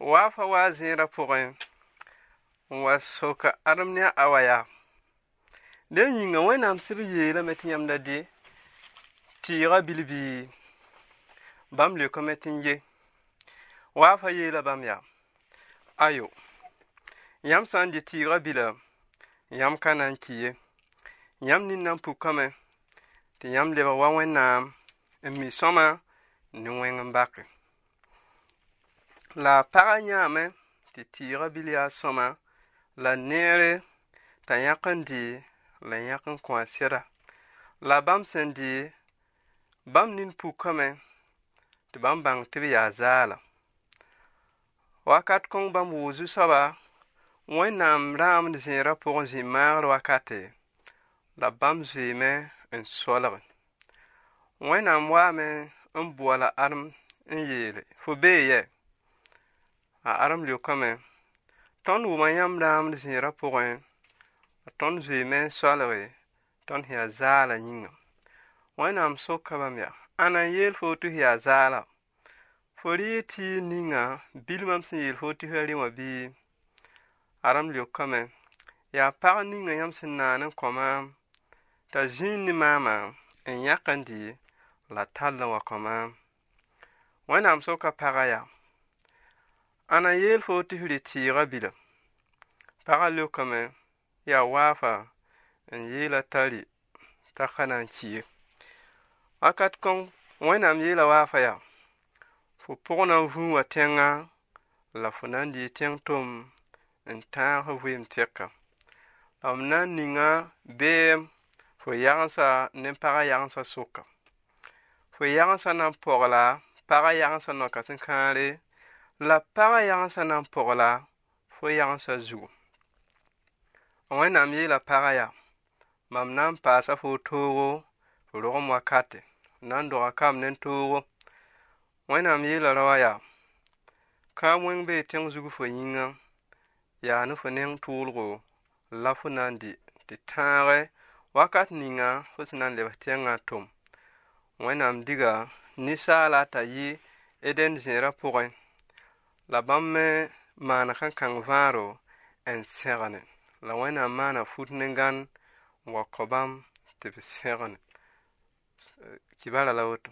Waf wazen la pouren, waz soka armen ya awa ya. Den yin wè nan siri ye la meten yam da de, ti rabil bi, bam le kometen ye. Waf a ye la bam ya. Ayo, yam sanje ti rabile, yam kanan kiye, yam nin nan pou kome, te yam leva wawen nan, emi soma, nouwen yambake. La paranyamen te tibili a soma la nere tan yakanndi lanyakan kwasra La bam sendi bam lin pou kom de bambmbang te azala Wakat kon ba mozu sba Wn nam ramm dizin rapò zi mar lo a ka la bam vimen un sò.ọn na mwamen ò la arm yle fobeè. a aram lio kame tõnd wʋma yãmb daamd zĩigrã pʋgẽ a tõnd zoeemẽ soalge tõnd sẽn yaa zaala yĩnga wẽnnaam sʋka bãmb yaa a na n yeel fo tɩ f yaa zaala fo rɩ yɩ tɩ ninga bil mamb sẽn yeel fo tɩ f yaa rẽ wã bɩɩ aram lio kame yaa pag ninga yãmb sẽn naan n kõma t'a zĩig ne maamã n yãk n dɩ la tall n wa kõma wẽnnaam sʋka pagã yaa Anel f te de ti ra Parale kom ya a wafa un y latali ta kan. A ka kon 1 an mi la wafa ya Fo por an vous ating an lafonan de tien tom un tan mtirka. Amnan ninganè foi ya sa n nem pararan sa soka, Fo yaran sa an pò la pararan sa na kasin karle. La paraya ansa n pọ la foiya ans zu. On a mi la paraá mam nanmpa safo toroọm mwa ka na do kam nen ton a mi la raá kawenn be ten zugu fyian ya nofeneng toro lafo na nde te tanre wakat nian fonan lewatg atomm,ọn na m diga ne sal lata yi edenzen rain. la bãmb me maana kãn-kãng vãaro n la wẽnnaam maana fut ne gãn n wa kõ bãmb tɩ b segene kibara la woto